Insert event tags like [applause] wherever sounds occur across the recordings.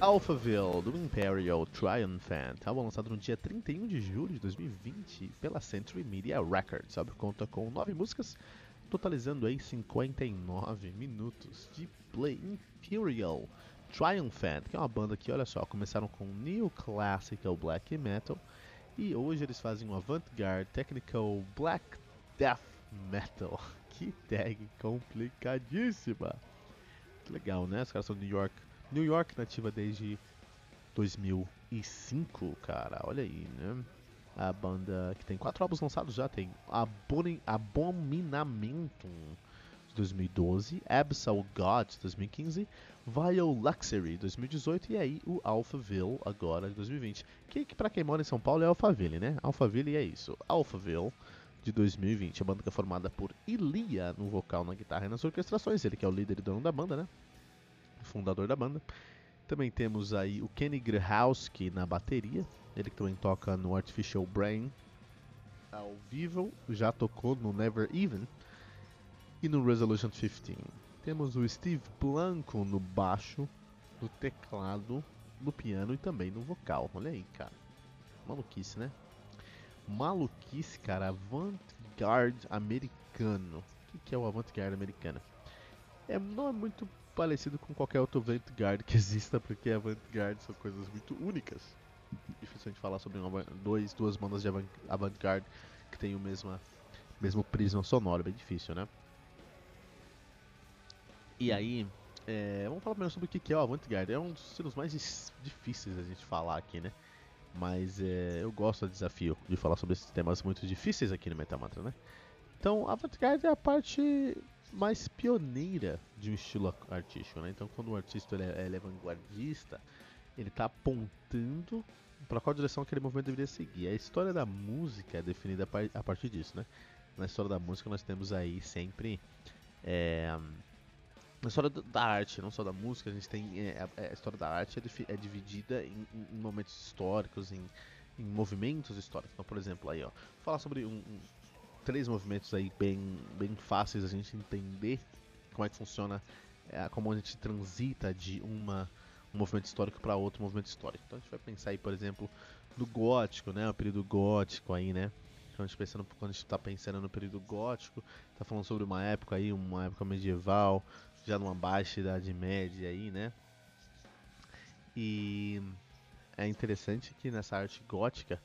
Alphaville, do Imperial Triumphant, álbum lançado no dia 31 de julho de 2020 pela Century Media Records. O conta com 9 músicas, totalizando aí 59 minutos de play. Imperial Triumphant, que é uma banda que, olha só, começaram com New Classical Black Metal e hoje eles fazem um Avant-Garde Technical Black Death Metal. [laughs] Que tag complicadíssima! Que legal, né? Os caras são New York New York nativa desde 2005, cara. Olha aí, né? A banda que tem quatro álbuns lançados já tem Abomin Abominamentum de 2012, Absol God de 2015, Vile Luxury de 2018 e aí o Alphaville agora de 2020. Que, que para quem mora em São Paulo é Alphaville, né? Alphaville é isso. Alphaville de 2020. A banda que é formada por Ilia no vocal, na guitarra e nas orquestrações. Ele que é o líder e dono da banda, né? Fundador da banda. Também temos aí o Kenny Grahowski na bateria, ele que também toca no Artificial Brain ao vivo, já tocou no Never Even e no Resolution 15. Temos o Steve Blanco no baixo, no teclado, no piano e também no vocal. Olha aí, cara. Maluquice, né? Maluquice, cara. Avant-garde americano. O que, que é o avant-garde americano? É, não é muito parecido com qualquer outro avant-garde que exista, porque avant-garde são coisas muito únicas. Difícil a gente falar sobre uma, dois, duas bandas de avant-garde que tem o mesmo, mesmo prisma sonoro, bem difícil, né? E aí, é, vamos falar primeiro sobre o que é o avant-garde. É um dos estilos mais difíceis a gente falar aqui, né? Mas é, eu gosto do desafio de falar sobre esses temas muito difíceis aqui no Metamantra, né? Então, avant-garde é a parte mais pioneira de um estilo artístico, né? Então, quando o artista ele é, ele é vanguardista, ele está apontando para qual direção aquele movimento deveria seguir. A história da música é definida a partir disso, né? Na história da música nós temos aí sempre é, na história da arte, não só da música, a gente tem é, a, história da arte é, é dividida em, em, momentos históricos, em, em, movimentos históricos. Então, por exemplo, aí ó, falar sobre um, um três movimentos aí bem, bem fáceis a gente entender como é que funciona, é, como a gente transita de uma, um movimento histórico para outro movimento histórico. Então a gente vai pensar aí, por exemplo, no gótico, né, o período gótico aí, né? Quando a gente pensando, quando a gente está pensando no período gótico, está falando sobre uma época aí, uma época medieval, já numa baixa idade média aí, né? E é interessante que nessa arte gótica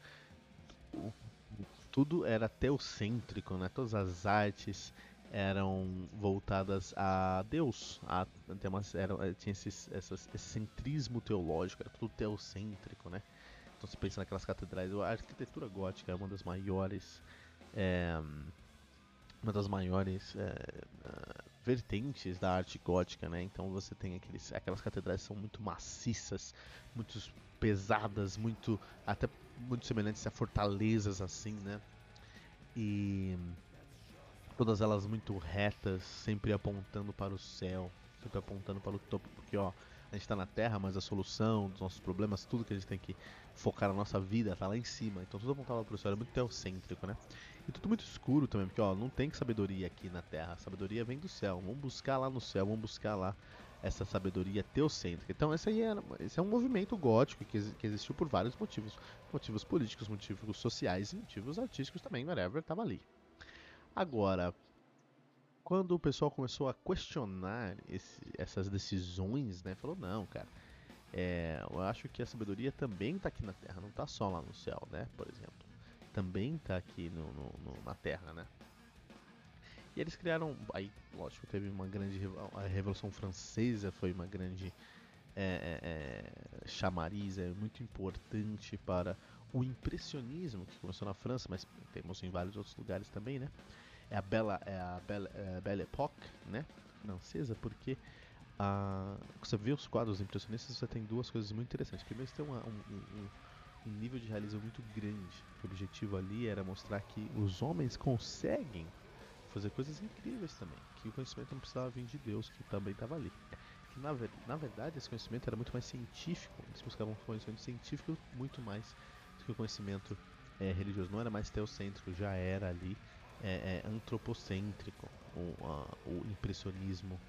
tudo era teocêntrico, né? Todas as artes eram voltadas a Deus, a, era, eh, tinha esse, esse, centrismo teológico, era tudo teocêntrico, né? Então se pensa naquelas catedrais, a arquitetura gótica é uma das maiores, é, uma das maiores é, vertentes da arte gótica, né? Então você tem aqueles, aquelas catedrais que são muito maciças, muito pesadas, muito até muito semelhantes a fortalezas assim, né? E todas elas muito retas, sempre apontando para o céu, sempre apontando para o topo, porque ó, a gente está na Terra, mas a solução dos nossos problemas, tudo que a gente tem que focar na nossa vida, tá lá em cima. Então tudo apontava para o céu, é muito teocêntrico, né? E tudo muito escuro também, porque ó, não tem sabedoria aqui na Terra, a sabedoria vem do céu. Vamos buscar lá no céu, vamos buscar lá essa sabedoria teocêntrica. Então esse aí é, esse é um movimento gótico que, que existiu por vários motivos. Motivos políticos, motivos sociais e motivos artísticos também, whatever, estava ali. Agora, quando o pessoal começou a questionar esse, essas decisões, né, falou, não, cara, é, eu acho que a sabedoria também está aqui na Terra, não está só lá no céu, né, por exemplo. Também está aqui no, no, no, na Terra, né. E eles criaram. Aí, lógico, teve uma grande. A Revolução Francesa foi uma grande é, é, é, chamariz, é muito importante para o impressionismo que começou na França, mas temos em vários outros lugares também, né? É a Bela, é a Belle, é a Belle Époque, né? Francesa, porque a, você vê os quadros impressionistas, você tem duas coisas muito interessantes. Primeiro, você tem uma, um, um, um, nível de realismo muito grande. O objetivo ali era mostrar que os homens conseguem fazer coisas incríveis também. Que o conhecimento não precisava vir de Deus, que também estava ali. Que na, na, verdade esse conhecimento era muito mais científico. Eles buscavam conhecimento científico muito mais do que o conhecimento é, religioso. Não era mais teocêntrico, já era ali é, é, antropocêntrico. O, a, o impressionismo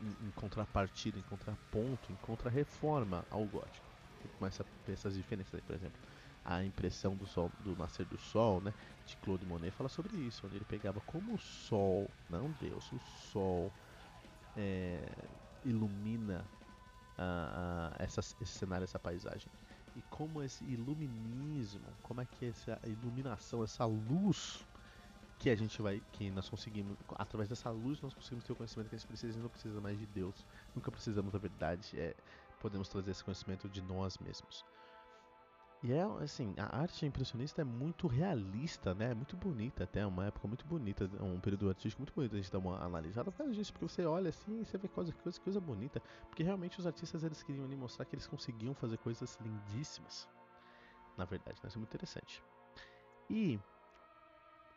em, em, contrapartida, em contraponto, em contrarreforma ao gótico. Começa a ter essas diferenças aí, por exemplo. A impressão do sol, do nascer do sol, né? De Claude Monet fala sobre isso, onde ele pegava como o sol, não Deus, o sol é, ilumina a, a, essa, esse cenário, essa paisagem. E como esse iluminismo, como é que essa iluminação, essa luz que a gente vai, que nós conseguimos, através dessa luz nós conseguimos ter o conhecimento que a gente precisa e não precisa mais de Deus. Nunca precisamos da verdade, é, podemos trazer esse conhecimento de nós mesmos. E é assim, a arte impressionista é muito realista, né? É muito bonita até, uma época muito bonita, um período artístico muito bonito a gente dá uma analisada por causa disso, porque você olha assim e você vê coisa, coisa, coisa bonita. Porque realmente os artistas eles queriam ali mostrar que eles conseguiam fazer coisas lindíssimas. Na verdade, né? Isso é muito interessante. E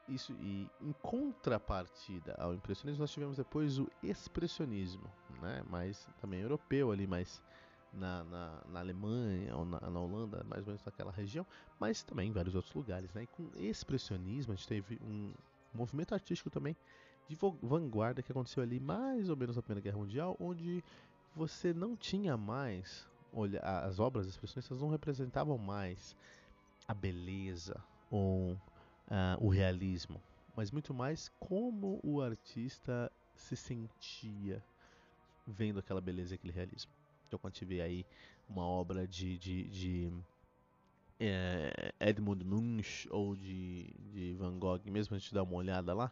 isso e em contrapartida ao impressionismo nós tivemos depois o expressionismo, né? Mais também europeu ali, mais na, na, na Alemanha ou na, na, Holanda, mais ou menos naquela região, mas também em vários outros lugares, né? E com expressionismo a gente teve um movimento artístico também de vanguarda que aconteceu ali mais ou menos na Primeira Guerra Mundial, onde você não tinha mais olha, as obras expressionistas não representavam mais a beleza ou uh, o realismo, mas muito mais como o artista se sentia vendo aquela beleza e aquele realismo. Então, quando tiver aí uma obra de, de, de é, Edmund Munch ou de, de Van Gogh, mesmo a gente dar uma olhada lá,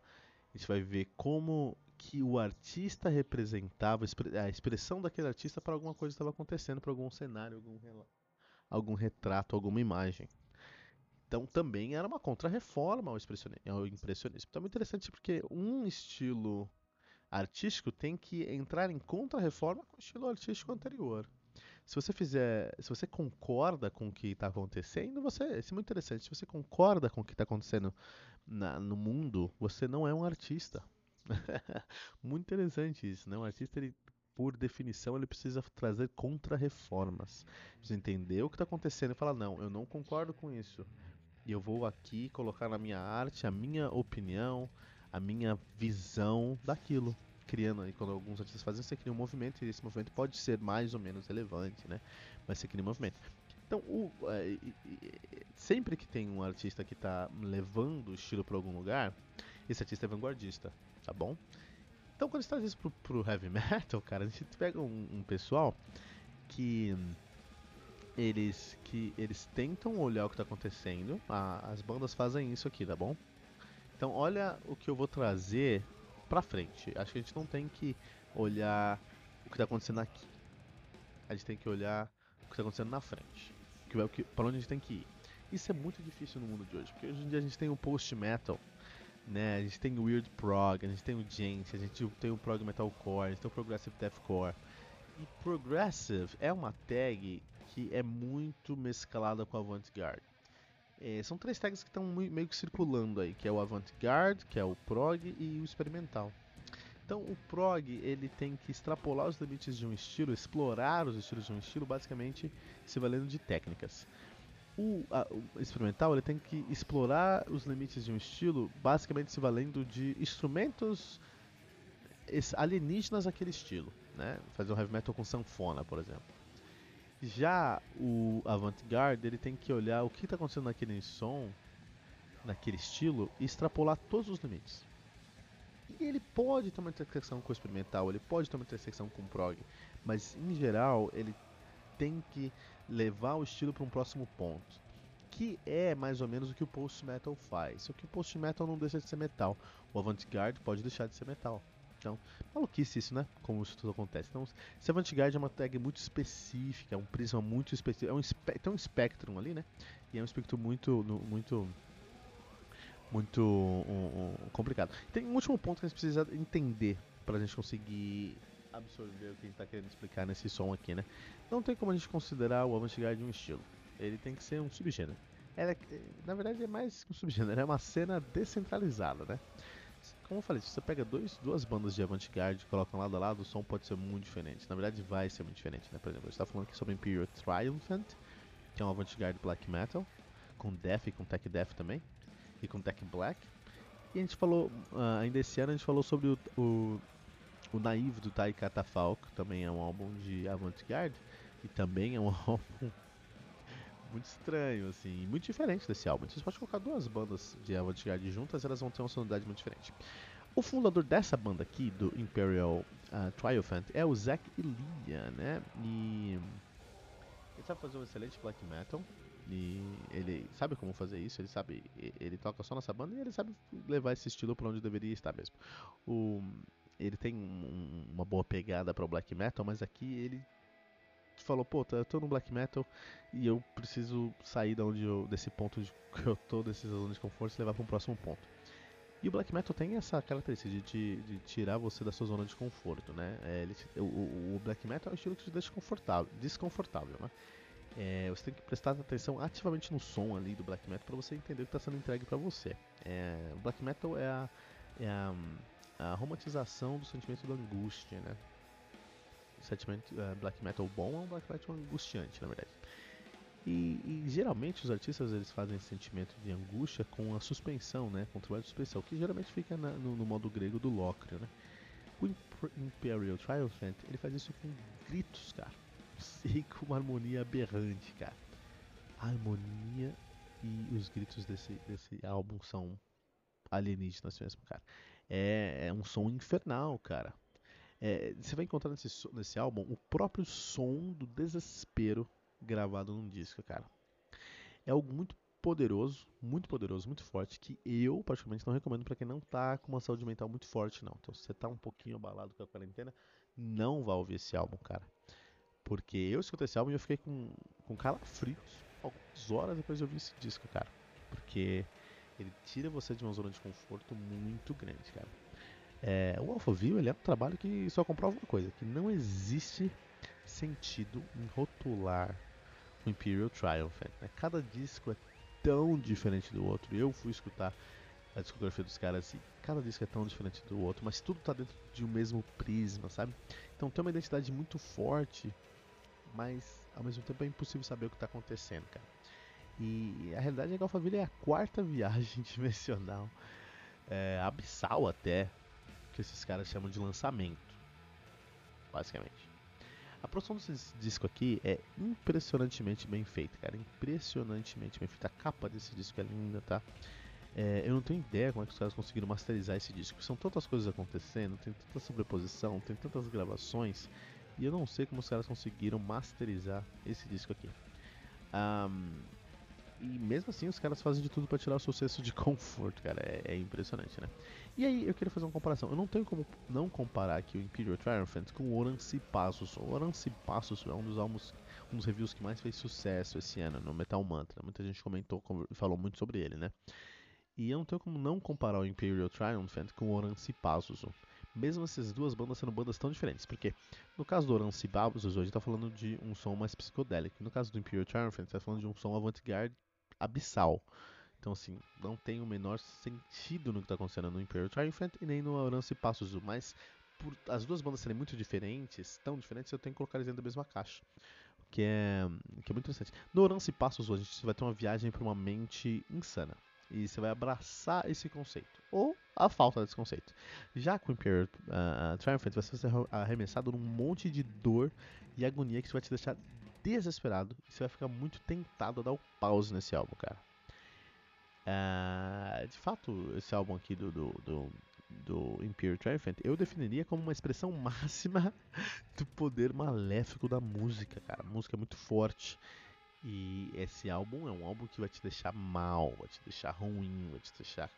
a gente vai ver como que o artista representava a expressão daquele artista para alguma coisa que estava acontecendo, para algum cenário, algum, algum retrato, alguma imagem. Então também era uma contra-reforma ao impressionismo. Então é muito interessante porque um estilo artístico tem que entrar em contra-reforma com o estilo artístico anterior. Se você fizer, se você concorda com o que está acontecendo, você, isso é muito interessante. Se você concorda com o que está acontecendo na, no mundo, você não é um artista. [laughs] muito interessante isso, né? Um artista ele por definição, ele precisa trazer contra-reformas. Precisa entender o que está acontecendo e falar: não, eu não concordo com isso. E eu vou aqui colocar na minha arte a minha opinião, a minha visão daquilo. Criando aí, quando alguns artistas fazem, você cria um movimento e esse movimento pode ser mais ou menos relevante, né? Mas você cria um movimento. Então, o, é, sempre que tem um artista que está levando o estilo para algum lugar, esse artista é vanguardista, tá bom? Então, quando a gente traz isso pro, pro heavy metal, cara, a gente pega um, um pessoal que eles que eles tentam olhar o que está acontecendo. As bandas fazem isso aqui, tá bom? Então olha o que eu vou trazer pra frente. Acho que a gente não tem que olhar o que está acontecendo aqui. A gente tem que olhar o que está acontecendo na frente. Que é o que, pra onde a gente tem que ir. Isso é muito difícil no mundo de hoje, porque hoje em dia a gente tem o post-metal, né? A gente tem o weird prog, a gente tem o gente, a gente tem o prog metalcore, a gente tem o progressive deathcore. E progressive é uma tag que é muito mesclada com avant-garde. É, são três tags que estão meio que circulando aí, que é o avant-garde, que é o prog e o experimental. Então o prog ele tem que extrapolar os limites de um estilo, explorar os estilos de um estilo, basicamente se valendo de técnicas. O, a, o, experimental ele tem que explorar os limites de um estilo, basicamente se valendo de instrumentos alienígenas daquele estilo, né? Fazer um heavy metal com sanfona, por exemplo. Já o avant-garde, ele tem que olhar o que está acontecendo naquele som, naquele estilo, e extrapolar todos os limites. E ele pode ter uma intersecção com o experimental, ele pode ter uma intersecção com o prog, mas em geral ele tem que levar o estilo para um próximo ponto. Que é mais ou menos o que o post-metal faz. Só que o post-metal não deixa de ser metal. O avant-garde pode deixar de ser metal. Então, maluquice isso, né? Como isso tudo acontece. Então, se Avant-Garde é uma tag muito específica, é um prisma muito específico, é um tem um spectrum ali, né? E é um espectro muito, muito, muito um, um, complicado. Tem um último ponto que a gente precisa entender pra gente conseguir absorver o que a gente tá querendo explicar nesse som aqui, né? Não tem como a gente considerar o avant-garde um estilo. Ele tem que ser um subgênero. Ela, é, na verdade, é mais um subgênero, é uma cena descentralizada, né? Como eu falei, se você pega dois, duas bandas de avant-garde e coloca lado a lado, o som pode ser muito diferente. Na verdade, vai ser muito diferente, né? Por exemplo, a gente tá falando aqui sobre Imperial Triumphant, que é um avant-garde black metal, com death e com tech death também, e com tech black. E a gente falou, uh, ainda esse ano, a gente falou sobre o, o, o Naive do Tai Catafalco, também é um álbum de avant-garde, e também é um [laughs] álbum muito estranho, assim, muito diferente desse álbum. Você pode colocar duas bandas de avant-garde juntas, elas vão ter uma sonoridade muito diferente. O fundador dessa banda aqui, do Imperial uh, Triumphant, é o Zack Elia, né? E ele sabe fazer um excelente black metal. E ele sabe como fazer isso, ele sabe, ele toca só nessa banda e ele sabe levar esse estilo para onde deveria estar mesmo. O, ele tem um, uma boa pegada para o black metal, mas aqui ele falou, pô, tá, eu tô no black metal e eu preciso sair da onde eu, desse ponto de, que [laughs] eu tô, desse zona de conforto e levar para um próximo ponto. E o black metal tem essa característica de, de, de tirar você da sua zona de conforto, né? É, ele, o, o, black metal é um estilo que te deixa confortável, desconfortável, né? É, você tem que prestar atenção ativamente no som ali do black metal para você entender o que está sendo entregue para você. É, o black metal é a, é a, a romantização do sentimento da angústia, né? Sentimento uh, black metal bom é um black metal angustiante, na verdade. E, e, geralmente os artistas eles fazem esse sentimento de angústia com a suspensão, né? Com o trabalho de suspensão, que geralmente fica na, no, no, modo grego do Locrio, né? O Imperial Triumphant ele faz isso com gritos, cara. E [laughs] com uma harmonia aberrante, cara. A harmonia e os gritos desse, desse álbum são alienígenas mesmo, cara. É, é um som infernal, cara. É, você vai encontrar nesse, nesse álbum o próprio som do desespero gravado num disco, cara. É algo muito poderoso, muito poderoso, muito forte, que eu, particularmente, não recomendo para quem não tá com uma saúde mental muito forte, não. Então, se você tá um pouquinho abalado com a quarentena, não vá ouvir esse álbum, cara. Porque eu escutei esse álbum e eu fiquei com, com calafrios algumas horas depois de ouvir esse disco, cara. Porque ele tira você de uma zona de conforto muito grande, cara. É, o AlphaView ele é um trabalho que só comprova uma coisa, que não existe sentido em rotular o Imperial Triumph. Né? Cada disco é tão diferente do outro. Eu fui escutar a discografia dos caras e cada disco é tão diferente do outro, mas tudo está dentro de um mesmo prisma, sabe? Então tem uma identidade muito forte, mas ao mesmo tempo é impossível saber o que está acontecendo, cara. E a realidade é que a Alphaville é a quarta [laughs] viagem dimensional, é, abissal até, que esses caras chamam de lançamento, basicamente. A produção desse disco aqui é impressionantemente bem feita, cara, impressionantemente bem feita. A capa desse disco é linda, tá? É, eu não tenho ideia como é que os caras conseguiram masterizar esse disco. São tantas coisas acontecendo, tem tanta sobreposição, tem tantas gravações, e eu não sei como os caras conseguiram masterizar esse disco aqui. Um, e mesmo assim os caras fazem de tudo para tirar o sucesso de [laughs] conforto, cara. É, é, impressionante, né? E aí eu queria fazer uma comparação. Eu não tenho como não comparar aqui o Imperial Triumphant com o Orange Passos. O Orange Passos é um dos álbuns, um dos reviews que mais fez sucesso esse ano no Metal Mantra. Muita gente comentou e falou muito sobre ele, né? E eu não tenho como não comparar o Imperial Triumphant com o Orange Passos. Mesmo essas duas bandas sendo bandas tão diferentes, porque no caso do Orange Passos hoje está falando de um som mais psicodélico. No caso do Imperial Triumphant está falando de um som avant-garde abissal. Então, assim, não tem o menor sentido no que está acontecendo no Imperial Triumphant e nem no Orange Passos, mas por as duas bandas serem muito diferentes, tão diferentes, eu tenho que colocar eles dentro da mesma caixa. Que é, que é muito interessante. No Orange Passos, a gente vai ter uma viagem para uma mente insana. E você vai abraçar esse conceito. Ou a falta desse conceito. Já com o Imperial uh, Triumphant, você vai ser arremessado num monte de dor e agonia que vai te deixar desesperado e você vai ficar muito tentado a dar o pause nesse álbum, cara. Uh, de fato, esse álbum aqui do, do, do, do Imperial Triumphant eu definiria como uma expressão [laughs] máxima do poder maléfico da música, cara. A música é muito forte. E esse álbum é um álbum que vai te deixar mal, vai te deixar ruim, vai te deixar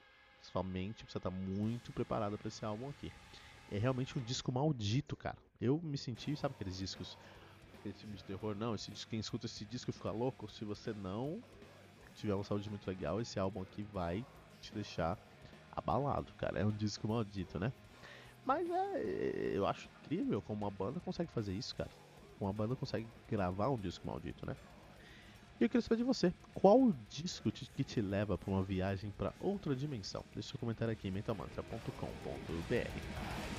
somente você tá muito preparado para esse álbum aqui. É realmente um disco maldito, cara. Eu me senti, sabe aqueles discos aquele filme de terror, não. Esse, quem escuta esse disco fica louco. Se você não tiver uma saúde muito legal, esse álbum aqui vai te deixar abalado, cara. É um disco maldito, né? Mas é, eu acho incrível como uma banda consegue fazer isso, cara. Uma banda consegue gravar um disco maldito, né? E eu queria saber de você, qual o disco que te leva para uma viagem para outra dimensão? Deixe seu comentário aqui em mentalmantra.com.br.